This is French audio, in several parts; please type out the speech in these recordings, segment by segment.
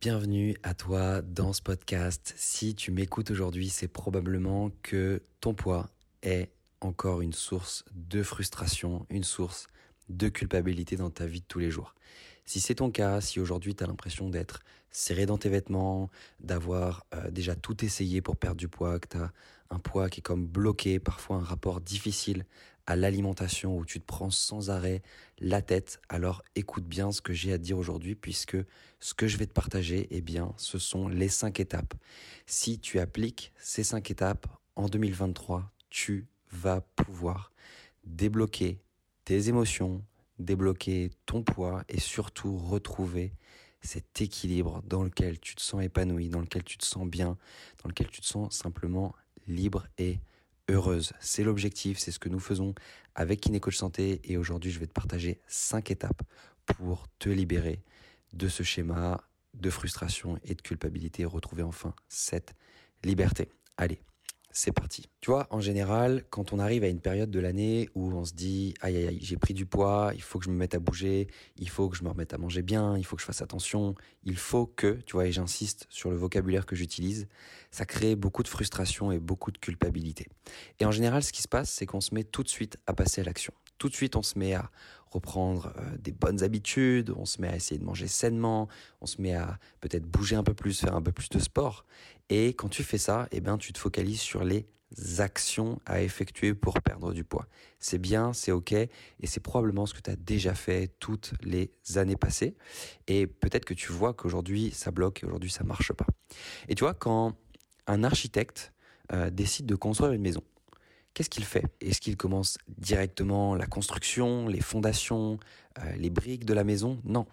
Bienvenue à toi dans ce podcast. Si tu m'écoutes aujourd'hui, c'est probablement que ton poids est encore une source de frustration, une source de culpabilité dans ta vie de tous les jours. Si c'est ton cas, si aujourd'hui tu as l'impression d'être serré dans tes vêtements, d'avoir euh, déjà tout essayé pour perdre du poids, que tu as un poids qui est comme bloqué, parfois un rapport difficile à l'alimentation où tu te prends sans arrêt la tête, alors écoute bien ce que j'ai à dire aujourd'hui puisque ce que je vais te partager, eh bien, ce sont les cinq étapes. Si tu appliques ces cinq étapes en 2023, tu vas pouvoir débloquer tes émotions, débloquer ton poids et surtout retrouver cet équilibre dans lequel tu te sens épanoui, dans lequel tu te sens bien, dans lequel tu te sens simplement libre et heureuse. C'est l'objectif, c'est ce que nous faisons avec Kinécoach Santé et aujourd'hui je vais te partager cinq étapes pour te libérer de ce schéma de frustration et de culpabilité et retrouver enfin cette liberté. Allez, c'est parti. Tu vois, en général, quand on arrive à une période de l'année où on se dit aïe aïe aïe, j'ai pris du poids, il faut que je me mette à bouger, il faut que je me remette à manger bien, il faut que je fasse attention, il faut que, tu vois, et j'insiste sur le vocabulaire que j'utilise, ça crée beaucoup de frustration et beaucoup de culpabilité. Et en général, ce qui se passe, c'est qu'on se met tout de suite à passer à l'action tout de suite on se met à reprendre euh, des bonnes habitudes, on se met à essayer de manger sainement, on se met à peut-être bouger un peu plus, faire un peu plus de sport. Et quand tu fais ça, eh ben tu te focalises sur les actions à effectuer pour perdre du poids. C'est bien, c'est ok, et c'est probablement ce que tu as déjà fait toutes les années passées. Et peut-être que tu vois qu'aujourd'hui ça bloque et aujourd'hui ça marche pas. Et tu vois, quand un architecte euh, décide de construire une maison, qu'est-ce qu'il fait? Est-ce qu'il commence directement la construction, les fondations, euh, les briques de la maison? Non.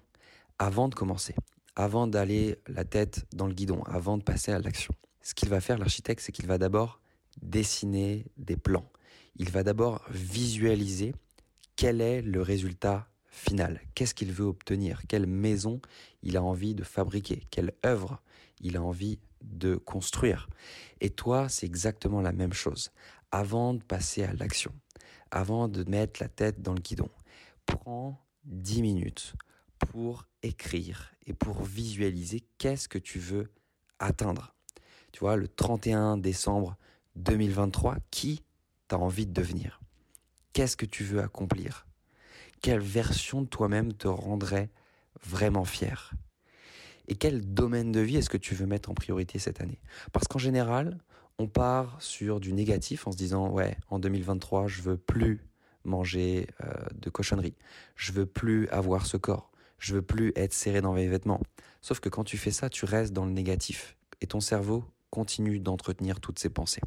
Avant de commencer, avant d'aller la tête dans le guidon, avant de passer à l'action, ce qu'il va faire l'architecte, c'est qu'il va d'abord dessiner des plans. Il va d'abord visualiser quel est le résultat final. Qu'est-ce qu'il veut obtenir? Quelle maison il a envie de fabriquer? Quelle œuvre il a envie de construire? Et toi, c'est exactement la même chose avant de passer à l'action, avant de mettre la tête dans le guidon, prends 10 minutes pour écrire et pour visualiser qu'est-ce que tu veux atteindre. Tu vois, le 31 décembre 2023, qui t'as envie de devenir? Qu'est-ce que tu veux accomplir? Quelle version de toi-même te rendrait vraiment fier? Et quel domaine de vie est-ce que tu veux mettre en priorité cette année? Parce qu'en général, on part sur du négatif en se disant ouais, en 2023, je veux plus manger euh, de cochonneries, je veux plus avoir ce corps, je veux plus être serré dans mes vêtements. Sauf que quand tu fais ça, tu restes dans le négatif et ton cerveau continue d'entretenir toutes ces pensées.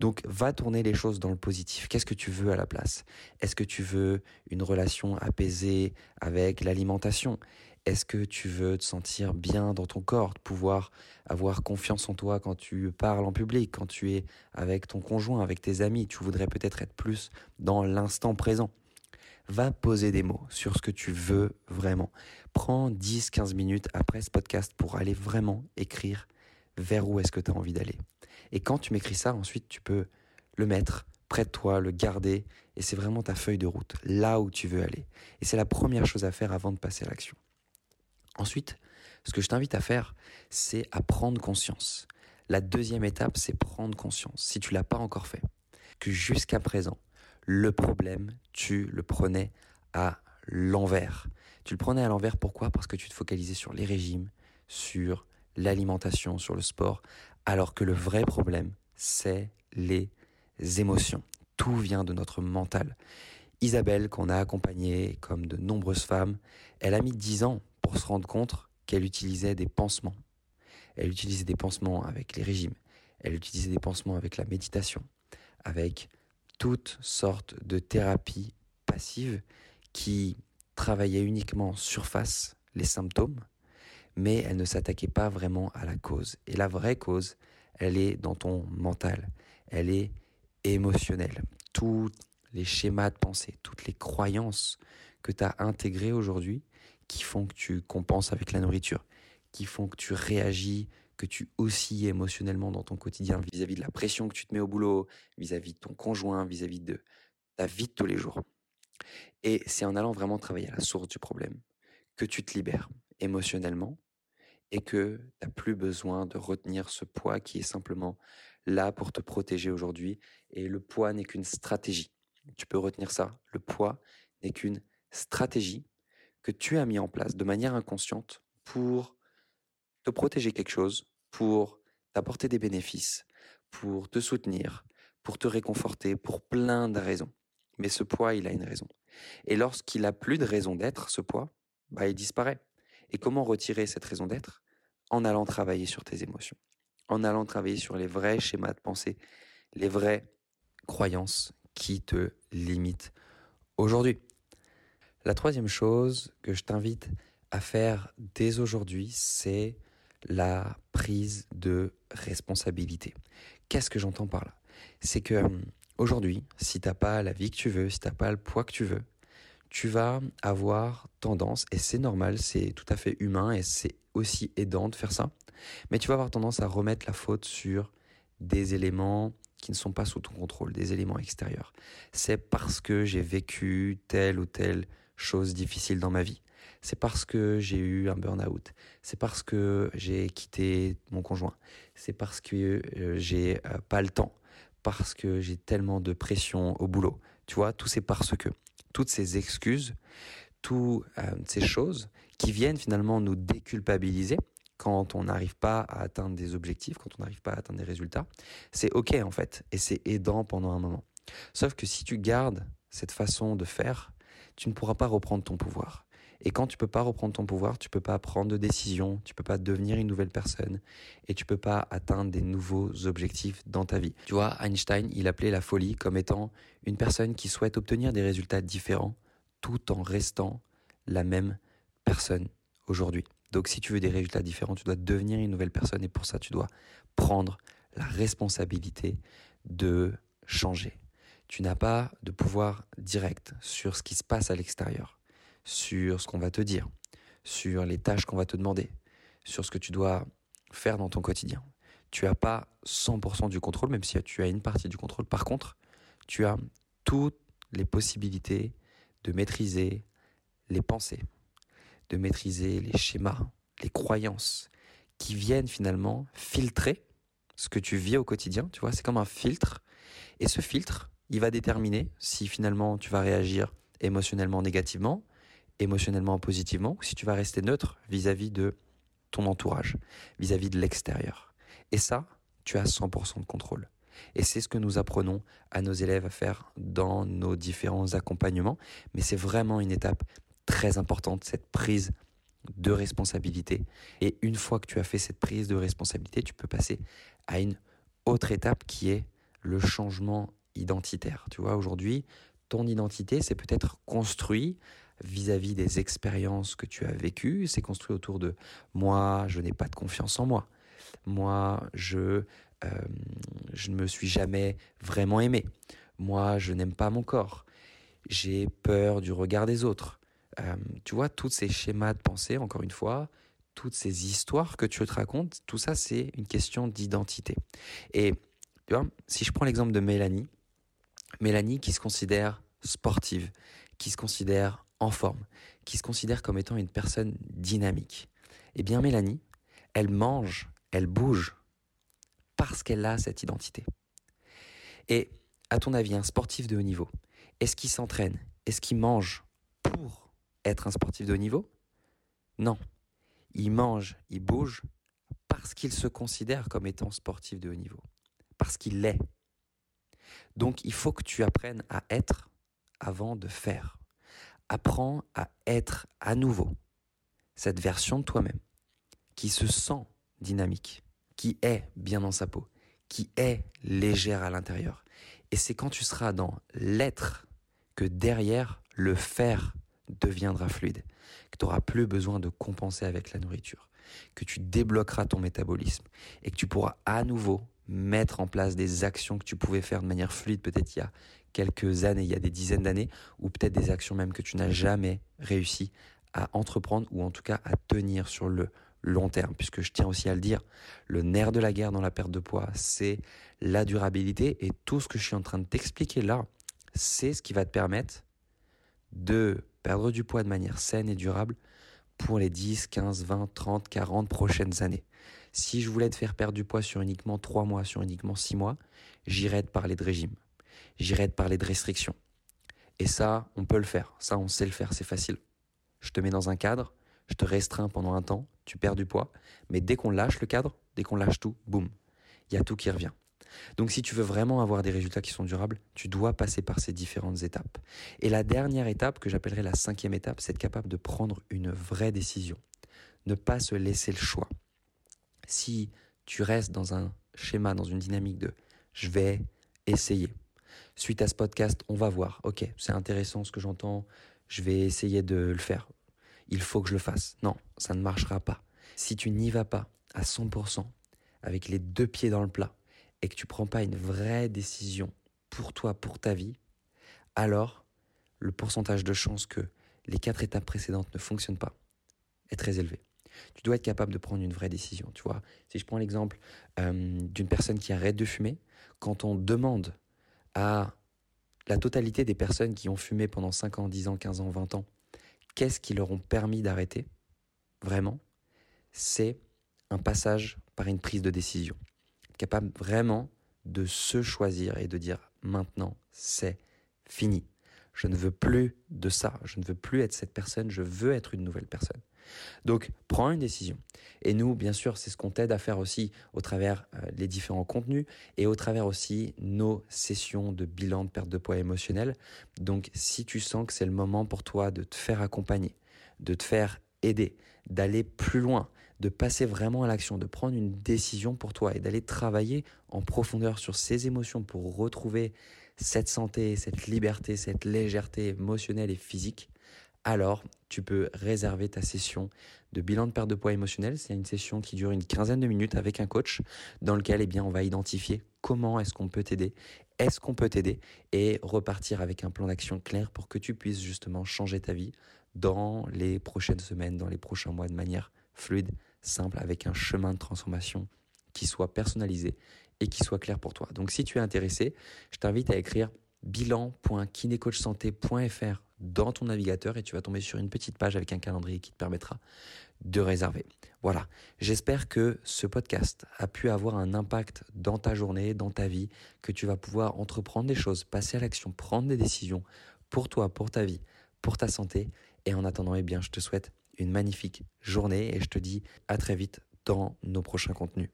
Donc va tourner les choses dans le positif. Qu'est-ce que tu veux à la place? Est-ce que tu veux une relation apaisée avec l'alimentation? Est-ce que tu veux te sentir bien dans ton corps, pouvoir avoir confiance en toi quand tu parles en public, quand tu es avec ton conjoint, avec tes amis? Tu voudrais peut-être être plus dans l'instant présent. Va poser des mots sur ce que tu veux vraiment. Prends 10-15 minutes après ce podcast pour aller vraiment écrire vers où est-ce que tu as envie d'aller. Et quand tu m'écris ça, ensuite tu peux le mettre près de toi, le garder, et c'est vraiment ta feuille de route, là où tu veux aller. Et c'est la première chose à faire avant de passer à l'action. Ensuite, ce que je t'invite à faire, c'est à prendre conscience. La deuxième étape, c'est prendre conscience, si tu l'as pas encore fait, que jusqu'à présent, le problème, tu le prenais à l'envers. Tu le prenais à l'envers pourquoi? Parce que tu te focalisais sur les régimes, sur l'alimentation, sur le sport, alors que le vrai problème, c'est les émotions. Tout vient de notre mental. Isabelle, qu'on a accompagnée comme de nombreuses femmes, elle a mis dix ans pour se rendre compte qu'elle utilisait des pansements. Elle utilisait des pansements avec les régimes. Elle utilisait des pansements avec la méditation, avec toutes sortes de thérapies passives qui travaillaient uniquement en surface les symptômes mais elle ne s'attaquait pas vraiment à la cause. Et la vraie cause, elle est dans ton mental, elle est émotionnelle. Tous les schémas de pensée, toutes les croyances que tu as intégrées aujourd'hui qui font que tu compenses avec la nourriture, qui font que tu réagis, que tu oscilles émotionnellement dans ton quotidien vis-à-vis de la pression que tu te mets au boulot, vis-à-vis de ton conjoint, vis-à-vis de ta vie de tous les jours. Et c'est en allant vraiment travailler à la source du problème que tu te libères émotionnellement et que tu n'as plus besoin de retenir ce poids qui est simplement là pour te protéger aujourd'hui. Et le poids n'est qu'une stratégie. Tu peux retenir ça. Le poids n'est qu'une stratégie que tu as mis en place de manière inconsciente pour te protéger quelque chose, pour t'apporter des bénéfices, pour te soutenir, pour te réconforter, pour plein de raisons. Mais ce poids, il a une raison. Et lorsqu'il a plus de raison d'être, ce poids, bah, il disparaît. Et comment retirer cette raison d'être? En allant travailler sur tes émotions, en allant travailler sur les vrais schémas de pensée, les vraies croyances qui te limitent aujourd'hui. La troisième chose que je t'invite à faire dès aujourd'hui, c'est la prise de responsabilité. Qu'est-ce que j'entends par là? C'est que hum, aujourd'hui, si t'as pas la vie que tu veux, si t'as pas le poids que tu veux, tu vas avoir tendance, et c'est normal, c'est tout à fait humain et c'est aussi aidant de faire ça, mais tu vas avoir tendance à remettre la faute sur des éléments qui ne sont pas sous ton contrôle, des éléments extérieurs. C'est parce que j'ai vécu telle ou telle chose difficile dans ma vie. C'est parce que j'ai eu un burn-out. C'est parce que j'ai quitté mon conjoint. C'est parce que euh, j'ai euh, pas le temps. Parce que j'ai tellement de pression au boulot. Tu vois, tout c'est parce que toutes ces excuses, toutes euh, ces choses qui viennent finalement nous déculpabiliser quand on n'arrive pas à atteindre des objectifs, quand on n'arrive pas à atteindre des résultats, c'est ok en fait, et c'est aidant pendant un moment. Sauf que si tu gardes cette façon de faire, tu ne pourras pas reprendre ton pouvoir. Et quand tu peux pas reprendre ton pouvoir, tu peux pas prendre de décision, tu peux pas devenir une nouvelle personne et tu peux pas atteindre des nouveaux objectifs dans ta vie. Tu vois, Einstein, il appelait la folie comme étant une personne qui souhaite obtenir des résultats différents tout en restant la même personne aujourd'hui. Donc si tu veux des résultats différents, tu dois devenir une nouvelle personne et pour ça, tu dois prendre la responsabilité de changer. Tu n'as pas de pouvoir direct sur ce qui se passe à l'extérieur sur ce qu'on va te dire, sur les tâches qu'on va te demander, sur ce que tu dois faire dans ton quotidien. Tu n'as pas 100% du contrôle, même si tu as une partie du contrôle. Par contre, tu as toutes les possibilités de maîtriser les pensées, de maîtriser les schémas, les croyances qui viennent finalement filtrer ce que tu vis au quotidien. Tu vois, c'est comme un filtre. Et ce filtre, il va déterminer si finalement tu vas réagir émotionnellement négativement émotionnellement positivement ou si tu vas rester neutre vis-à-vis de ton entourage, vis-à-vis de l'extérieur. Et ça, tu as 100% de contrôle. Et c'est ce que nous apprenons à nos élèves à faire dans nos différents accompagnements. Mais c'est vraiment une étape très importante, cette prise de responsabilité. Et une fois que tu as fait cette prise de responsabilité, tu peux passer à une autre étape qui est le changement identitaire. Tu vois, aujourd'hui, ton identité, c'est peut-être construit vis-à-vis des expériences que tu as vécues. C'est construit autour de moi, je n'ai pas de confiance en moi. Moi, je, euh, je ne me suis jamais vraiment aimé. Moi, je n'aime pas mon corps. J'ai peur du regard des autres. Euh, tu vois, tous ces schémas de pensée, encore une fois, toutes ces histoires que tu te racontes, tout ça, c'est une question d'identité. Et tu vois, si je prends l'exemple de Mélanie, Mélanie qui se considère sportive, qui se considère en forme, qui se considère comme étant une personne dynamique. Eh bien, Mélanie, elle mange, elle bouge parce qu'elle a cette identité. Et à ton avis, un sportif de haut niveau, est-ce qu'il s'entraîne Est-ce qu'il mange pour être un sportif de haut niveau? Non. Il mange, il bouge parce qu'il se considère comme étant sportif de haut niveau. Parce qu'il l'est. Donc il faut que tu apprennes à être avant de faire apprends à être à nouveau cette version de toi-même qui se sent dynamique, qui est bien dans sa peau, qui est légère à l'intérieur. Et c'est quand tu seras dans l'être que derrière le faire deviendra fluide, que tu n'auras plus besoin de compenser avec la nourriture, que tu débloqueras ton métabolisme et que tu pourras à nouveau mettre en place des actions que tu pouvais faire de manière fluide peut-être il y a quelques années, il y a des dizaines d'années, ou peut-être des actions même que tu n'as jamais réussi à entreprendre ou en tout cas à tenir sur le long terme, puisque je tiens aussi à le dire, le nerf de la guerre dans la perte de poids, c'est la durabilité et tout ce que je suis en train de t'expliquer là, c'est ce qui va te permettre de perdre du poids de manière saine et durable pour les 10, 15, 20, 30, 40 prochaines années. Si je voulais te faire perdre du poids sur uniquement 3 mois, sur uniquement 6 mois, j'irais te parler de régime. J'irais te parler de restriction. Et ça, on peut le faire. Ça, on sait le faire, c'est facile. Je te mets dans un cadre, je te restreins pendant un temps, tu perds du poids, mais dès qu'on lâche le cadre, dès qu'on lâche tout, boum, il y a tout qui revient. Donc si tu veux vraiment avoir des résultats qui sont durables, tu dois passer par ces différentes étapes. Et la dernière étape, que j'appellerai la cinquième étape, c'est être capable de prendre une vraie décision. Ne pas se laisser le choix. Si tu restes dans un schéma, dans une dynamique de je vais essayer. Suite à ce podcast, on va voir. Ok, c'est intéressant ce que j'entends. Je vais essayer de le faire. Il faut que je le fasse. Non, ça ne marchera pas. Si tu n'y vas pas à 100%, avec les deux pieds dans le plat, et que tu prends pas une vraie décision pour toi, pour ta vie, alors le pourcentage de chances que les quatre étapes précédentes ne fonctionnent pas est très élevé. Tu dois être capable de prendre une vraie décision. Tu vois, si je prends l'exemple euh, d'une personne qui arrête de fumer, quand on demande à la totalité des personnes qui ont fumé pendant 5 ans, 10 ans, 15 ans, 20 ans, qu'est-ce qui leur ont permis d'arrêter Vraiment, c'est un passage par une prise de décision capable vraiment de se choisir et de dire maintenant c'est fini. Je ne veux plus de ça, je ne veux plus être cette personne, je veux être une nouvelle personne. Donc prends une décision. Et nous, bien sûr, c'est ce qu'on t'aide à faire aussi au travers euh, les différents contenus et au travers aussi nos sessions de bilan de perte de poids émotionnel. Donc si tu sens que c'est le moment pour toi de te faire accompagner, de te faire aider, d'aller plus loin, de passer vraiment à l'action, de prendre une décision pour toi et d'aller travailler en profondeur sur ces émotions pour retrouver cette santé, cette liberté, cette légèreté émotionnelle et physique, alors tu peux réserver ta session de bilan de perte de poids émotionnel. C'est une session qui dure une quinzaine de minutes avec un coach dans lequel eh bien, on va identifier comment est-ce qu'on peut t'aider, est-ce qu'on peut t'aider et repartir avec un plan d'action clair pour que tu puisses justement changer ta vie dans les prochaines semaines, dans les prochains mois de manière fluide, simple, avec un chemin de transformation qui soit personnalisé et qui soit clair pour toi. Donc si tu es intéressé, je t'invite à écrire bilan.kinecoachsanté.fr dans ton navigateur et tu vas tomber sur une petite page avec un calendrier qui te permettra de réserver. Voilà, j'espère que ce podcast a pu avoir un impact dans ta journée, dans ta vie, que tu vas pouvoir entreprendre des choses, passer à l'action, prendre des décisions pour toi, pour ta vie, pour ta santé. Et en attendant, eh bien, je te souhaite une magnifique journée et je te dis à très vite dans nos prochains contenus.